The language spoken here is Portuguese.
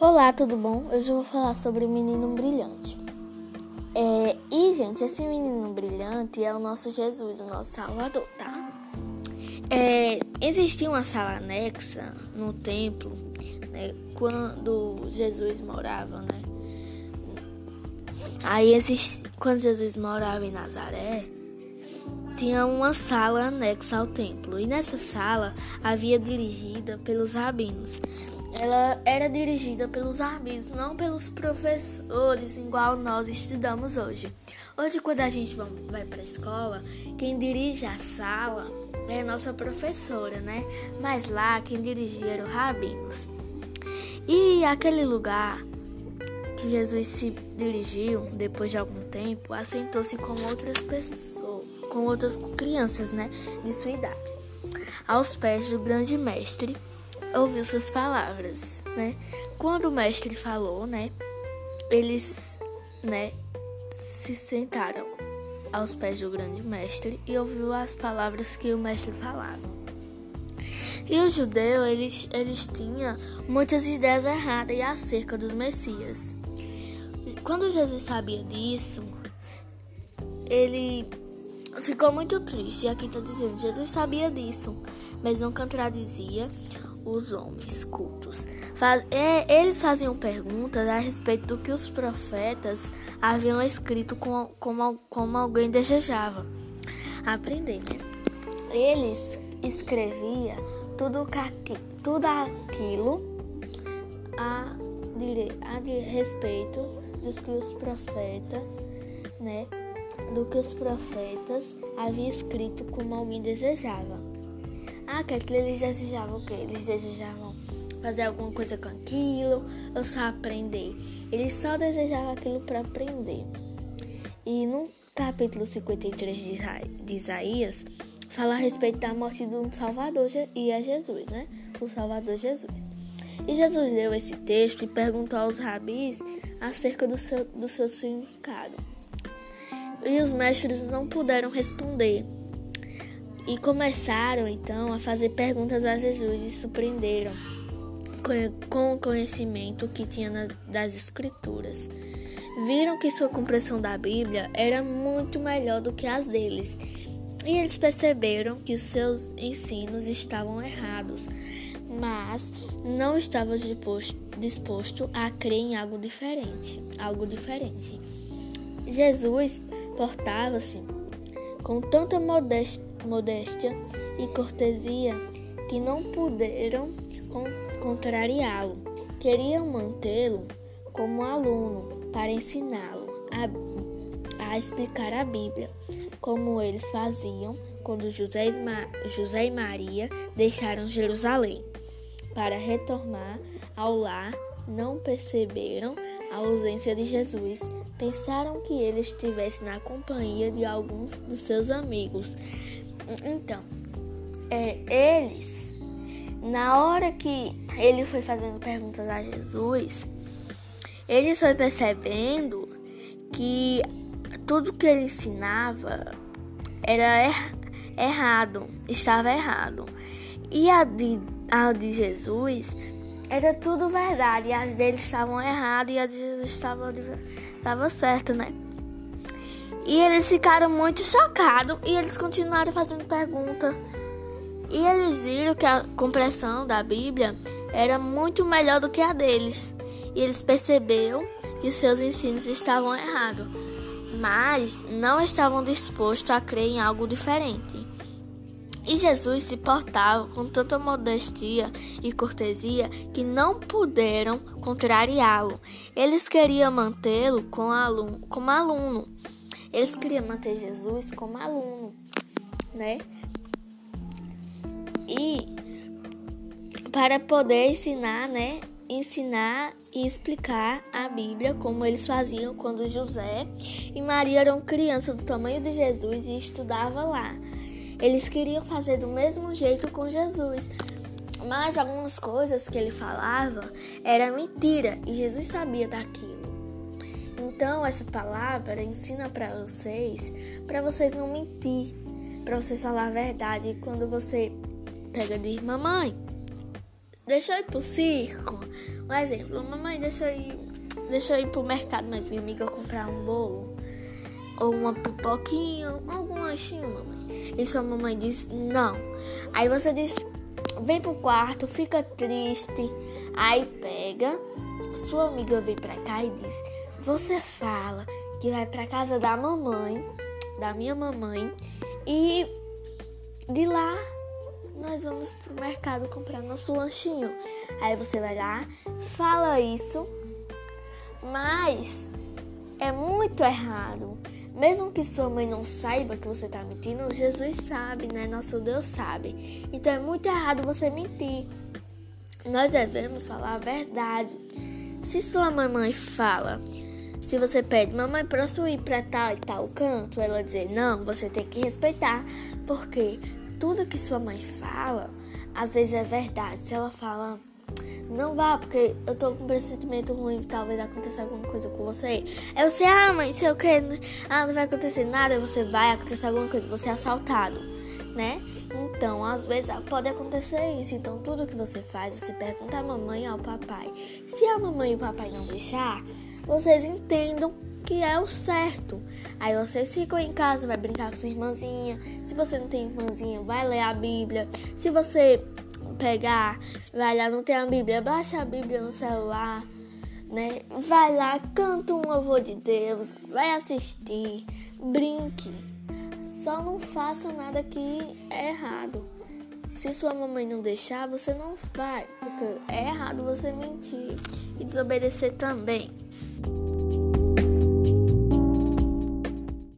Olá, tudo bom? Hoje eu vou falar sobre o menino brilhante. É, e, gente, esse menino brilhante é o nosso Jesus, o nosso Salvador, tá? É, existia uma sala anexa no templo, né, quando Jesus morava, né? Aí, quando Jesus morava em Nazaré, tinha uma sala anexa ao templo. E nessa sala havia dirigida pelos rabinos ela era dirigida pelos rabinos, não pelos professores, igual nós estudamos hoje. Hoje, quando a gente vai para a escola, quem dirige a sala é a nossa professora, né? Mas lá, quem dirigia eram os rabinos. E aquele lugar que Jesus se dirigiu, depois de algum tempo, assentou-se com outras pessoas, com outras crianças, né? De sua idade, aos pés do grande mestre ouviu suas palavras, né? Quando o mestre falou, né? Eles, né, se sentaram aos pés do grande mestre e ouviu as palavras que o mestre falava. E os judeus, eles, eles tinham muitas ideias erradas acerca dos Messias. Quando Jesus sabia disso, ele ficou muito triste. E aqui está dizendo: Jesus sabia disso, mas não contradizia os homens cultos. É, eles faziam perguntas a respeito do que os profetas haviam escrito com, como, como alguém desejava aprender. Né? Eles escreviam tudo, tudo aquilo a, a respeito dos que os profetas, né? Do que os profetas haviam escrito como alguém desejava. Ah, que eles desejavam o quê? Eles desejavam fazer alguma coisa com aquilo ou só aprender. Eles só desejavam aquilo para aprender. E no capítulo 53 de Isaías, fala a respeito da morte do Salvador e é Jesus, né? O Salvador Jesus. E Jesus leu esse texto e perguntou aos rabis acerca do seu, do seu significado. E os mestres não puderam responder e começaram então a fazer perguntas a Jesus e surpreenderam com o conhecimento que tinha das Escrituras. Viram que sua compreensão da Bíblia era muito melhor do que as deles, e eles perceberam que os seus ensinos estavam errados, mas não estavam disposto, a crer em algo diferente, algo diferente. Jesus portava-se com tanta modéstia e cortesia que não puderam contrariá-lo. Queriam mantê-lo como aluno para ensiná-lo a, a, explicar a Bíblia, como eles faziam quando José, José e Maria deixaram Jerusalém para retornar ao lar. Não perceberam a ausência de Jesus pensaram que ele estivesse na companhia de alguns dos seus amigos. Então, é, eles, na hora que ele foi fazendo perguntas a Jesus, ele foi percebendo que tudo que ele ensinava era er errado, estava errado. E a de, a de Jesus era tudo verdade. As deles estavam erradas e as de Jesus estavam, estava certo, né? E eles ficaram muito chocados e eles continuaram fazendo pergunta. E eles viram que a compreensão da Bíblia era muito melhor do que a deles. E eles perceberam que seus ensinos estavam errados, mas não estavam dispostos a crer em algo diferente. E Jesus se portava com tanta modestia e cortesia que não puderam contrariá-lo. Eles queriam mantê-lo como aluno, como aluno. Eles queriam manter Jesus como aluno, né? E para poder ensinar, né? Ensinar e explicar a Bíblia como eles faziam quando José e Maria eram crianças do tamanho de Jesus e estudavam lá. Eles queriam fazer do mesmo jeito com Jesus. Mas algumas coisas que ele falava era mentira e Jesus sabia daquilo. Então essa palavra ensina para vocês, para vocês não mentir, para vocês falar a verdade. Quando você pega e diz, mamãe, deixa eu ir pro circo. Um exemplo, mamãe, deixa eu ir, deixa eu ir pro mercado, mas minha amiga comprar um bolo ou uma pipoquinha, algum lanchinho, mamãe. E sua mamãe diz não. Aí você diz, vem pro quarto, fica triste. Aí pega, sua amiga vem pra cá e diz, você fala que vai pra casa da mamãe, da minha mamãe, e de lá nós vamos pro mercado comprar nosso lanchinho. Aí você vai lá, fala isso, mas é muito errado. Mesmo que sua mãe não saiba que você está mentindo, Jesus sabe, né? Nosso Deus sabe. Então é muito errado você mentir. Nós devemos falar a verdade. Se sua mamãe fala, se você pede, mamãe, posso ir para tal e tal canto? Ela dizer, não, você tem que respeitar. Porque tudo que sua mãe fala, às vezes é verdade. Se ela fala, não vá, porque eu tô com um pressentimento ruim, talvez aconteça alguma coisa com você. Aí você, ah, mãe, sei o que, ah, não vai acontecer nada, você vai acontecer alguma coisa, você é assaltado, né? Então, às vezes pode acontecer isso. Então, tudo que você faz, você pergunta à mamãe e ao papai. Se a mamãe e o papai não deixar, vocês entendam que é o certo. Aí vocês ficam em casa, vai brincar com sua irmãzinha. Se você não tem irmãzinha, vai ler a Bíblia. Se você pegar, vai lá, não tem a Bíblia, baixa a Bíblia no celular, né? Vai lá, canta um louvor de Deus, vai assistir, brinque. Só não faça nada que é errado. Se sua mamãe não deixar, você não vai, porque é errado você mentir e desobedecer também.